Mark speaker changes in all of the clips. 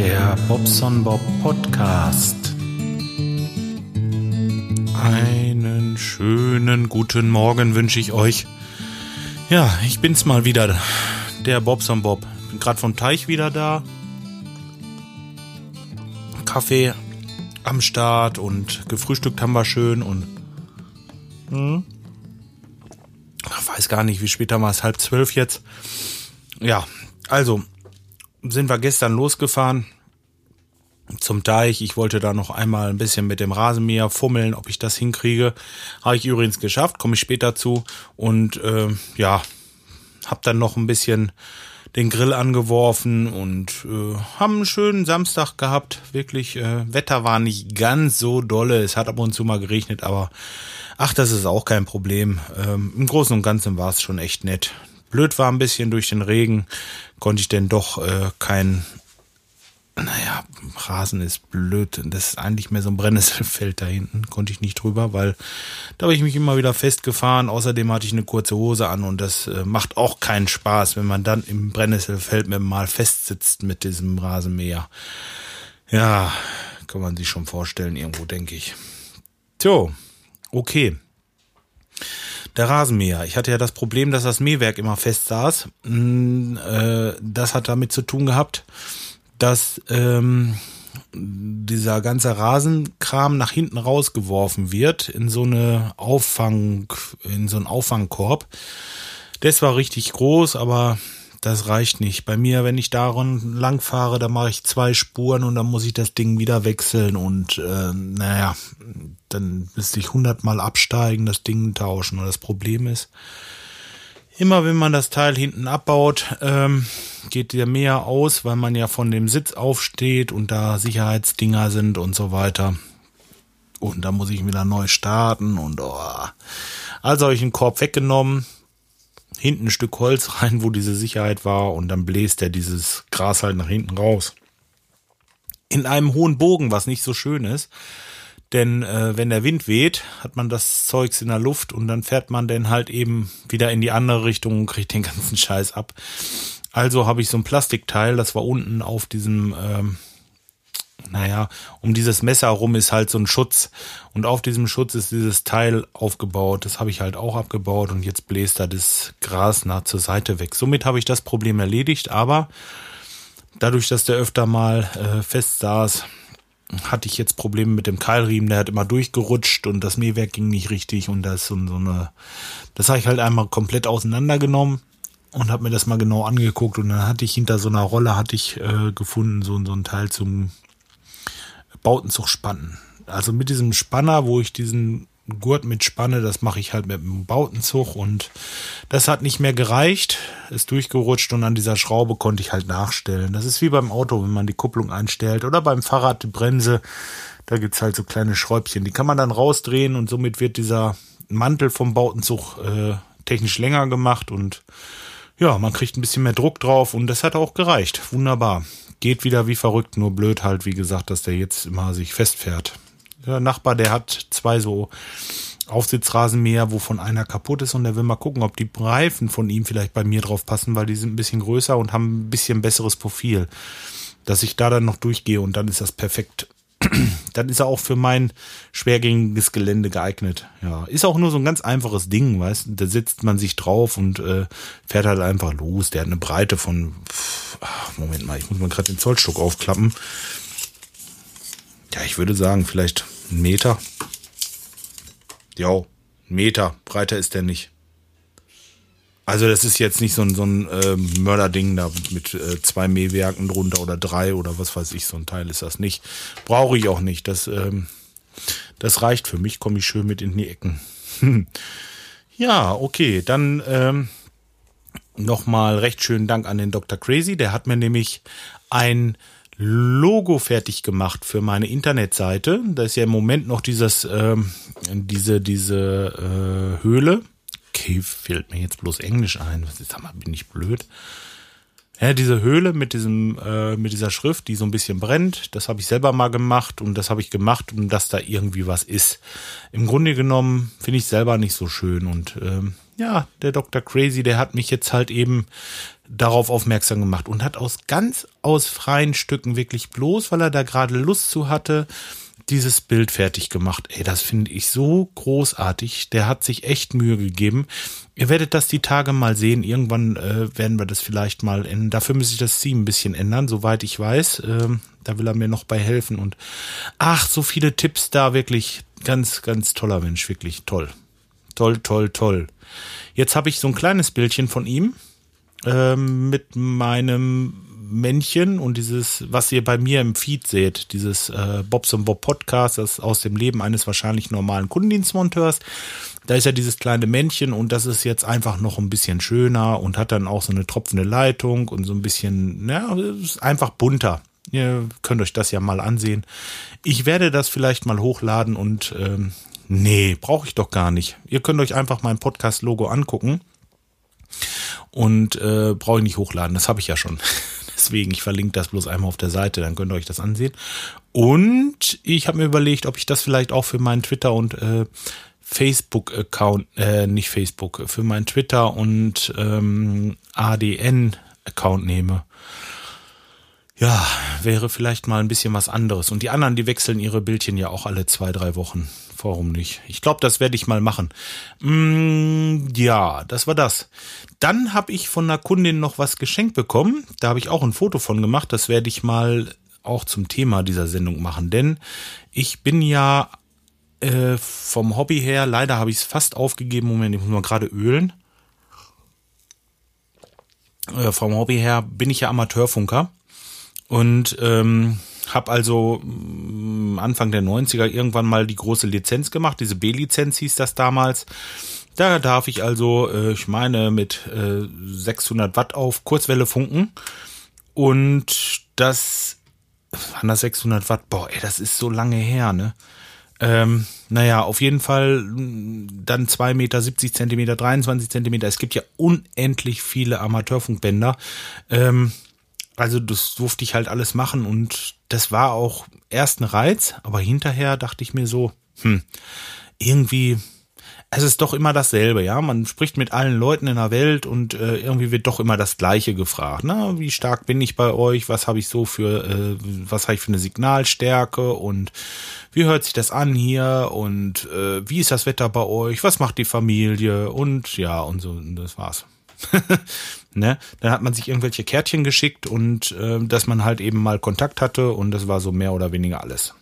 Speaker 1: Der Bobson Bob Podcast. Einen schönen guten Morgen wünsche ich euch. Ja, ich bin's mal wieder, der Bobson Bob. Bin gerade vom Teich wieder da. Kaffee am Start und gefrühstückt haben wir schön und hm, ich weiß gar nicht, wie spät haben wir es, halb zwölf jetzt. Ja, also sind wir gestern losgefahren zum Teich. Ich wollte da noch einmal ein bisschen mit dem Rasenmäher fummeln, ob ich das hinkriege. Habe ich übrigens geschafft, komme ich später zu. Und äh, ja, habe dann noch ein bisschen den Grill angeworfen und äh, haben einen schönen Samstag gehabt. Wirklich, äh, Wetter war nicht ganz so dolle. Es hat ab und zu mal geregnet, aber ach, das ist auch kein Problem. Ähm, Im Großen und Ganzen war es schon echt nett. Blöd war ein bisschen durch den Regen, konnte ich denn doch äh, kein, naja, Rasen ist blöd. Das ist eigentlich mehr so ein Brennnesselfeld da hinten. Konnte ich nicht drüber, weil da habe ich mich immer wieder festgefahren. Außerdem hatte ich eine kurze Hose an und das äh, macht auch keinen Spaß, wenn man dann im Brennnesselfeld mit mal festsitzt mit diesem Rasenmäher. Ja, kann man sich schon vorstellen, irgendwo, denke ich. Tjo, okay der Rasenmäher. Ich hatte ja das Problem, dass das Mähwerk immer fest saß. Mm, äh, das hat damit zu tun gehabt, dass ähm, dieser ganze Rasenkram nach hinten rausgeworfen wird in so eine Auffang, in so einen Auffangkorb. Das war richtig groß, aber das reicht nicht. Bei mir, wenn ich daran lang fahre, dann mache ich zwei Spuren und dann muss ich das Ding wieder wechseln und äh, naja, dann müsste ich hundertmal absteigen, das Ding tauschen. Und das Problem ist, immer wenn man das Teil hinten abbaut, ähm, geht der mehr aus, weil man ja von dem Sitz aufsteht und da Sicherheitsdinger sind und so weiter. Und da muss ich wieder neu starten und oh. Also habe ich einen Korb weggenommen, hinten ein Stück Holz rein, wo diese Sicherheit war und dann bläst er dieses Gras halt nach hinten raus. In einem hohen Bogen, was nicht so schön ist. Denn äh, wenn der Wind weht, hat man das Zeugs in der Luft und dann fährt man dann halt eben wieder in die andere Richtung und kriegt den ganzen Scheiß ab. Also habe ich so ein Plastikteil, das war unten auf diesem ähm, naja, um dieses Messer rum ist halt so ein Schutz. Und auf diesem Schutz ist dieses Teil aufgebaut. Das habe ich halt auch abgebaut und jetzt bläst da das Gras nah zur Seite weg. Somit habe ich das Problem erledigt, aber dadurch, dass der öfter mal äh, fest saß, hatte ich jetzt Probleme mit dem Keilriemen, der hat immer durchgerutscht und das Mähwerk ging nicht richtig und das so, so eine, das habe ich halt einmal komplett auseinandergenommen und habe mir das mal genau angeguckt und dann hatte ich hinter so einer Rolle hatte ich äh, gefunden so, so ein Teil zum Bautenzug spannen. Also mit diesem Spanner, wo ich diesen Gurt mit spanne, das mache ich halt mit dem Bautenzug und das hat nicht mehr gereicht, ist durchgerutscht und an dieser Schraube konnte ich halt nachstellen. Das ist wie beim Auto, wenn man die Kupplung einstellt oder beim Fahrrad die Bremse, da gibt's halt so kleine Schräubchen, die kann man dann rausdrehen und somit wird dieser Mantel vom Bautenzug äh, technisch länger gemacht und ja, man kriegt ein bisschen mehr Druck drauf und das hat auch gereicht. Wunderbar geht wieder wie verrückt, nur blöd halt, wie gesagt, dass der jetzt immer sich festfährt. Nachbar, der hat zwei so Aufsitzrasenmäher, wovon einer kaputt ist und der will mal gucken, ob die Reifen von ihm vielleicht bei mir drauf passen, weil die sind ein bisschen größer und haben ein bisschen besseres Profil. Dass ich da dann noch durchgehe und dann ist das perfekt dann ist er auch für mein schwergängiges Gelände geeignet. Ja, ist auch nur so ein ganz einfaches Ding, weißt du? Da sitzt man sich drauf und äh, fährt halt einfach los. Der hat eine Breite von, ach, Moment mal, ich muss mal gerade den Zollstock aufklappen. Ja, ich würde sagen, vielleicht ein Meter. Ein Meter. Breiter ist der nicht. Also das ist jetzt nicht so ein, so ein äh, Mörderding da mit äh, zwei Mähwerken drunter oder drei oder was weiß ich, so ein Teil ist das nicht. Brauche ich auch nicht. Das, ähm, das reicht für mich, komme ich schön mit in die Ecken. ja, okay, dann ähm, nochmal recht schönen Dank an den Dr. Crazy. Der hat mir nämlich ein Logo fertig gemacht für meine Internetseite. Da ist ja im Moment noch dieses, ähm, diese, diese äh, Höhle okay, fehlt mir jetzt bloß Englisch ein. Was ist, sag mal, bin ich blöd? Ja, diese Höhle mit diesem, äh, mit dieser Schrift, die so ein bisschen brennt, das habe ich selber mal gemacht und das habe ich gemacht, um dass da irgendwie was ist. Im Grunde genommen finde ich selber nicht so schön und ähm, ja, der Dr. Crazy, der hat mich jetzt halt eben darauf aufmerksam gemacht und hat aus ganz aus freien Stücken wirklich bloß, weil er da gerade Lust zu hatte, dieses Bild fertig gemacht. Ey, das finde ich so großartig. Der hat sich echt Mühe gegeben. Ihr werdet das die Tage mal sehen. Irgendwann äh, werden wir das vielleicht mal ändern. Dafür müsste ich das Team ein bisschen ändern, soweit ich weiß. Ähm, da will er mir noch bei helfen. Und ach, so viele Tipps da, wirklich. Ganz, ganz toller Mensch, wirklich toll. Toll, toll, toll. Jetzt habe ich so ein kleines Bildchen von ihm ähm, mit meinem Männchen und dieses, was ihr bei mir im Feed seht, dieses äh, Bobs und Bob Podcast, das aus dem Leben eines wahrscheinlich normalen Kundendienstmonteurs. Da ist ja dieses kleine Männchen und das ist jetzt einfach noch ein bisschen schöner und hat dann auch so eine tropfende Leitung und so ein bisschen, ja, ist einfach bunter. Ihr könnt euch das ja mal ansehen. Ich werde das vielleicht mal hochladen und ähm, nee, brauche ich doch gar nicht. Ihr könnt euch einfach mein Podcast-Logo angucken und äh, brauche ich nicht hochladen. Das habe ich ja schon. Deswegen, ich verlinke das bloß einmal auf der Seite, dann könnt ihr euch das ansehen. Und ich habe mir überlegt, ob ich das vielleicht auch für meinen Twitter und äh, Facebook-Account, äh, nicht Facebook, für meinen Twitter und ähm, ADN-Account nehme. Ja, wäre vielleicht mal ein bisschen was anderes. Und die anderen, die wechseln ihre Bildchen ja auch alle zwei, drei Wochen. Warum nicht? Ich glaube, das werde ich mal machen. Mm, ja, das war das. Dann habe ich von einer Kundin noch was geschenkt bekommen. Da habe ich auch ein Foto von gemacht. Das werde ich mal auch zum Thema dieser Sendung machen. Denn ich bin ja äh, vom Hobby her, leider habe ich es fast aufgegeben. Moment, ich muss mal gerade ölen. Äh, vom Hobby her bin ich ja Amateurfunker. Und ähm, habe also mm, Anfang der 90er irgendwann mal die große Lizenz gemacht. Diese B-Lizenz hieß das damals. Da darf ich also, äh, ich meine, mit äh, 600 Watt auf Kurzwelle funken. Und das, waren das 600 Watt? Boah, ey, das ist so lange her, ne? Ähm, naja, auf jeden Fall mm, dann 2 Meter, 70 Zentimeter, 23 Zentimeter. Es gibt ja unendlich viele Amateurfunkbänder. Ähm, also das durfte ich halt alles machen und das war auch erst ein Reiz, aber hinterher dachte ich mir so, hm, irgendwie, es ist doch immer dasselbe, ja. Man spricht mit allen Leuten in der Welt und äh, irgendwie wird doch immer das Gleiche gefragt. Na, wie stark bin ich bei euch? Was habe ich so für, äh, was habe ich für eine Signalstärke und wie hört sich das an hier und äh, wie ist das Wetter bei euch? Was macht die Familie? Und ja, und so, und das war's. ne? Dann hat man sich irgendwelche Kärtchen geschickt und äh, dass man halt eben mal Kontakt hatte und das war so mehr oder weniger alles.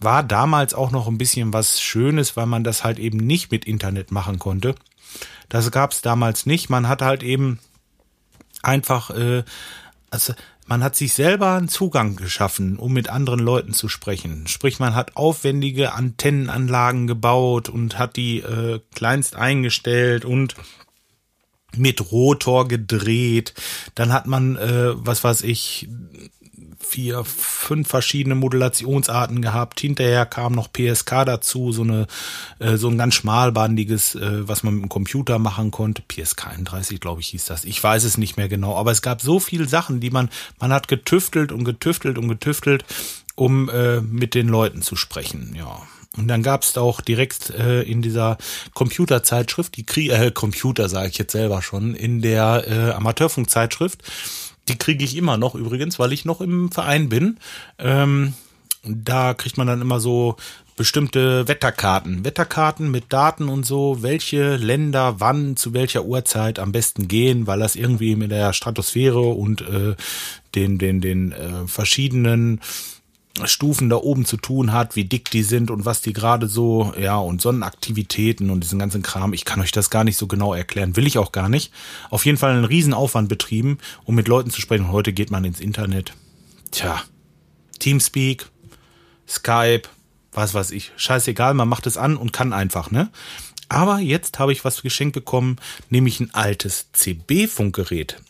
Speaker 1: War damals auch noch ein bisschen was Schönes, weil man das halt eben nicht mit Internet machen konnte. Das gab es damals nicht. Man hat halt eben einfach, äh, also man hat sich selber einen Zugang geschaffen, um mit anderen Leuten zu sprechen. Sprich, man hat aufwendige Antennenanlagen gebaut und hat die äh, kleinst eingestellt und mit Rotor gedreht. Dann hat man, äh, was weiß ich, vier, fünf verschiedene Modulationsarten gehabt. Hinterher kam noch PSK dazu, so eine äh, so ein ganz schmalbandiges, äh, was man mit dem Computer machen konnte. PSK 31, glaube ich, hieß das. Ich weiß es nicht mehr genau, aber es gab so viele Sachen, die man man hat getüftelt und getüftelt und getüftelt, um äh, mit den Leuten zu sprechen. Ja. Und dann gab es auch direkt äh, in dieser Computerzeitschrift, die Krie äh, Computer sage ich jetzt selber schon, in der äh, Amateurfunkzeitschrift, die kriege ich immer noch übrigens, weil ich noch im Verein bin. Ähm, da kriegt man dann immer so bestimmte Wetterkarten. Wetterkarten mit Daten und so, welche Länder wann zu welcher Uhrzeit am besten gehen, weil das irgendwie mit der Stratosphäre und äh, den, den, den äh, verschiedenen Stufen da oben zu tun hat, wie dick die sind und was die gerade so, ja, und Sonnenaktivitäten und diesen ganzen Kram. Ich kann euch das gar nicht so genau erklären, will ich auch gar nicht. Auf jeden Fall einen Riesenaufwand betrieben, um mit Leuten zu sprechen. Heute geht man ins Internet. Tja, Teamspeak, Skype, was weiß ich. Scheißegal, man macht es an und kann einfach, ne? Aber jetzt habe ich was geschenkt bekommen, nämlich ein altes CB-Funkgerät.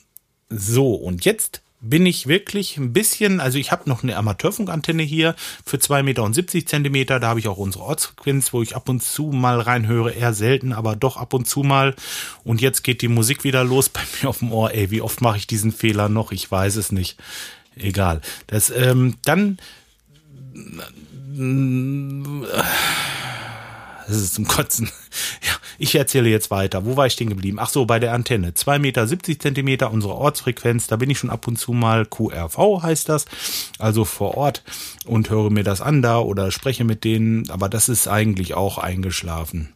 Speaker 1: So, und jetzt bin ich wirklich ein bisschen, also ich habe noch eine Amateurfunkantenne hier für zwei Meter und 70 Zentimeter. Da habe ich auch unsere Ortsfrequenz, wo ich ab und zu mal reinhöre. Eher selten, aber doch ab und zu mal. Und jetzt geht die Musik wieder los bei mir auf dem Ohr. Ey, wie oft mache ich diesen Fehler noch? Ich weiß es nicht. Egal. Das, ähm, dann. Das ist zum Kotzen. Ja, ich erzähle jetzt weiter. Wo war ich stehen geblieben? Ach so, bei der Antenne. 2,70 Meter, 70 Zentimeter, unsere Ortsfrequenz. Da bin ich schon ab und zu mal. QRV heißt das. Also vor Ort und höre mir das an da oder spreche mit denen. Aber das ist eigentlich auch eingeschlafen.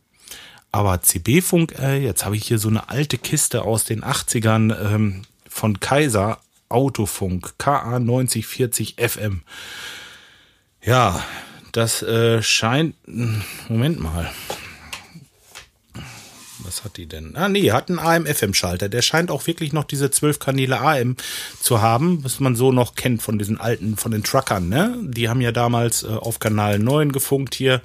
Speaker 1: Aber CB-Funk, äh, jetzt habe ich hier so eine alte Kiste aus den 80ern ähm, von Kaiser Autofunk KA 9040 FM. Ja, das äh, scheint. Moment mal. Was hat die denn? Ah, nee, hat einen AM-FM-Schalter. Der scheint auch wirklich noch diese zwölf Kanäle AM zu haben, was man so noch kennt von diesen alten, von den Truckern, ne? Die haben ja damals äh, auf Kanal 9 gefunkt hier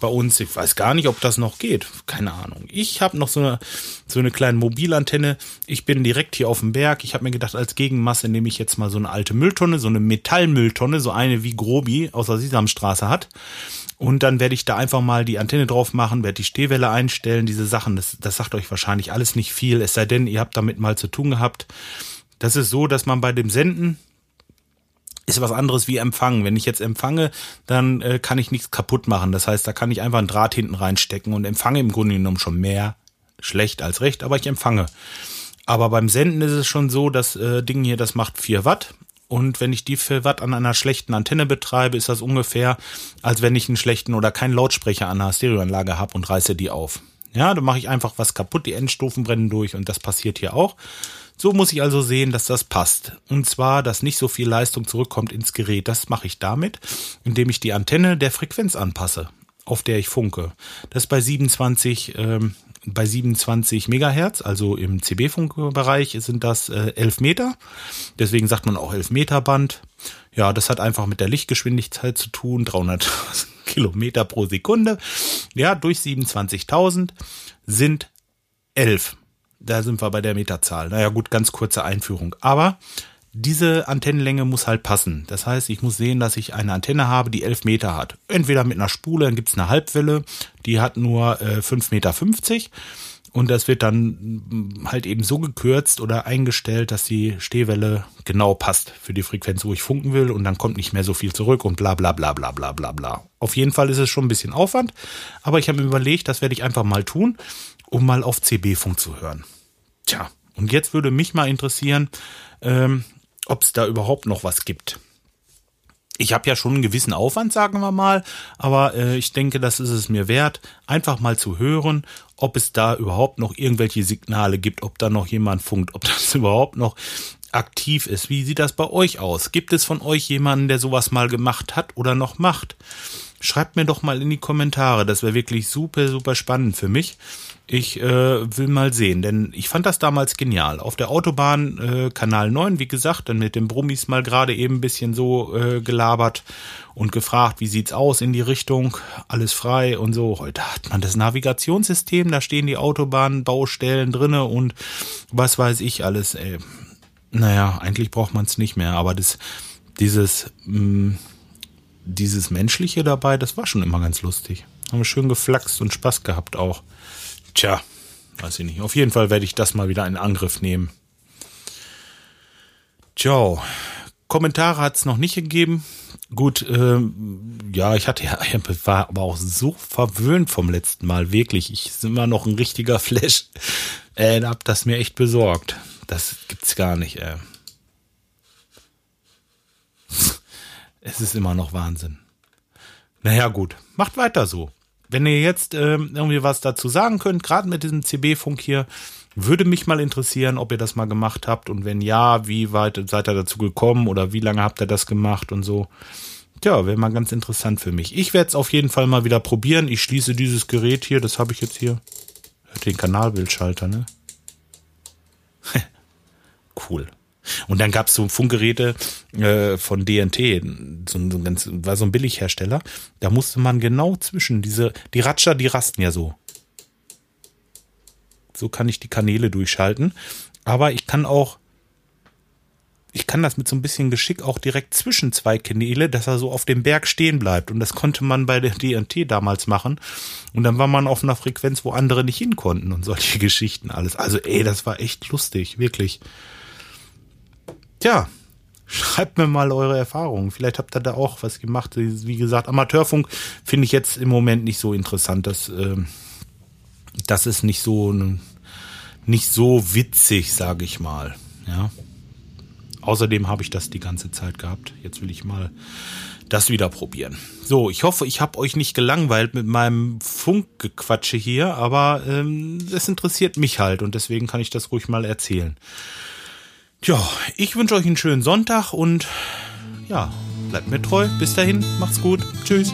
Speaker 1: bei uns. Ich weiß gar nicht, ob das noch geht. Keine Ahnung. Ich habe noch so eine, so eine kleine Mobilantenne. Ich bin direkt hier auf dem Berg. Ich habe mir gedacht, als Gegenmasse nehme ich jetzt mal so eine alte Mülltonne, so eine Metallmülltonne, so eine wie Grobi aus der Sesamstraße hat. Und dann werde ich da einfach mal die Antenne drauf machen, werde die Stehwelle einstellen, diese Sachen. Das, das sagt euch wahrscheinlich alles nicht viel, es sei denn, ihr habt damit mal zu tun gehabt. Das ist so, dass man bei dem Senden ist was anderes wie empfangen. Wenn ich jetzt empfange, dann äh, kann ich nichts kaputt machen. Das heißt, da kann ich einfach einen Draht hinten reinstecken und empfange im Grunde genommen schon mehr schlecht als recht, aber ich empfange. Aber beim Senden ist es schon so, das äh, Ding hier, das macht 4 Watt. Und wenn ich die 4 Watt an einer schlechten Antenne betreibe, ist das ungefähr, als wenn ich einen schlechten oder keinen Lautsprecher an einer Stereoanlage habe und reiße die auf. Ja, dann mache ich einfach was kaputt, die Endstufen brennen durch und das passiert hier auch. So muss ich also sehen, dass das passt. Und zwar, dass nicht so viel Leistung zurückkommt ins Gerät. Das mache ich damit, indem ich die Antenne der Frequenz anpasse, auf der ich funke. Das ist bei 27, ähm, bei 27 Megahertz, also im CB-Funkbereich sind das äh, 11 Meter. Deswegen sagt man auch 11 Meter Band. Ja, das hat einfach mit der Lichtgeschwindigkeit zu tun, 300 Kilometer pro Sekunde. Ja, durch 27.000 sind 11 da sind wir bei der Meterzahl. Naja gut, ganz kurze Einführung. Aber diese Antennenlänge muss halt passen. Das heißt, ich muss sehen, dass ich eine Antenne habe, die 11 Meter hat. Entweder mit einer Spule, dann gibt's eine Halbwelle, die hat nur äh, 5,50 Meter. Und das wird dann mm, halt eben so gekürzt oder eingestellt, dass die Stehwelle genau passt für die Frequenz, wo ich funken will. Und dann kommt nicht mehr so viel zurück und bla bla bla bla bla bla bla. Auf jeden Fall ist es schon ein bisschen Aufwand. Aber ich habe mir überlegt, das werde ich einfach mal tun um mal auf CB-Funk zu hören. Tja, und jetzt würde mich mal interessieren, ähm, ob es da überhaupt noch was gibt. Ich habe ja schon einen gewissen Aufwand, sagen wir mal, aber äh, ich denke, das ist es mir wert, einfach mal zu hören, ob es da überhaupt noch irgendwelche Signale gibt, ob da noch jemand funkt, ob das überhaupt noch aktiv ist. Wie sieht das bei euch aus? Gibt es von euch jemanden, der sowas mal gemacht hat oder noch macht? Schreibt mir doch mal in die Kommentare. Das wäre wirklich super, super spannend für mich. Ich äh, will mal sehen, denn ich fand das damals genial. Auf der Autobahn äh, Kanal 9, wie gesagt, dann mit den Brummis mal gerade eben ein bisschen so äh, gelabert und gefragt, wie sieht's aus in die Richtung, alles frei und so. Heute hat man das Navigationssystem, da stehen die Autobahnbaustellen drinne und was weiß ich alles. Ey. Naja, eigentlich braucht man es nicht mehr, aber das, dieses mh, mm, dieses Menschliche dabei, das war schon immer ganz lustig. Haben wir schön geflaxt und Spaß gehabt auch. Tja, weiß ich nicht. Auf jeden Fall werde ich das mal wieder in Angriff nehmen. Ciao. Kommentare hat es noch nicht gegeben. Gut, ähm, ja, ich hatte ja, war aber auch so verwöhnt vom letzten Mal, wirklich. Ich bin immer noch ein richtiger Flash. Äh, hab das mir echt besorgt. Das gibt's gar nicht, ey. Es ist immer noch Wahnsinn. Naja, gut, macht weiter so. Wenn ihr jetzt äh, irgendwie was dazu sagen könnt, gerade mit diesem CB-Funk hier, würde mich mal interessieren, ob ihr das mal gemacht habt und wenn ja, wie weit seid ihr dazu gekommen oder wie lange habt ihr das gemacht und so. Tja, wäre mal ganz interessant für mich. Ich werde es auf jeden Fall mal wieder probieren. Ich schließe dieses Gerät hier, das habe ich jetzt hier. Den Kanalbildschalter, ne? cool. Und dann gab es so Funkgeräte äh, von DNT, so, so ganz, war so ein Billighersteller. Da musste man genau zwischen diese, die Ratscher, die rasten ja so. So kann ich die Kanäle durchschalten. Aber ich kann auch, ich kann das mit so ein bisschen Geschick auch direkt zwischen zwei Kanäle, dass er so auf dem Berg stehen bleibt. Und das konnte man bei der DNT damals machen. Und dann war man auf einer Frequenz, wo andere nicht hin konnten und solche Geschichten alles. Also ey, das war echt lustig, wirklich. Tja, schreibt mir mal eure Erfahrungen. Vielleicht habt ihr da auch was gemacht. Wie gesagt, Amateurfunk finde ich jetzt im Moment nicht so interessant. Das, äh, das ist nicht so nicht so witzig, sage ich mal. Ja. Außerdem habe ich das die ganze Zeit gehabt. Jetzt will ich mal das wieder probieren. So, ich hoffe, ich habe euch nicht gelangweilt mit meinem Funkgequatsche hier, aber ähm, es interessiert mich halt und deswegen kann ich das ruhig mal erzählen. Tja, ich wünsche euch einen schönen Sonntag und ja, bleibt mir treu. Bis dahin, macht's gut. Tschüss.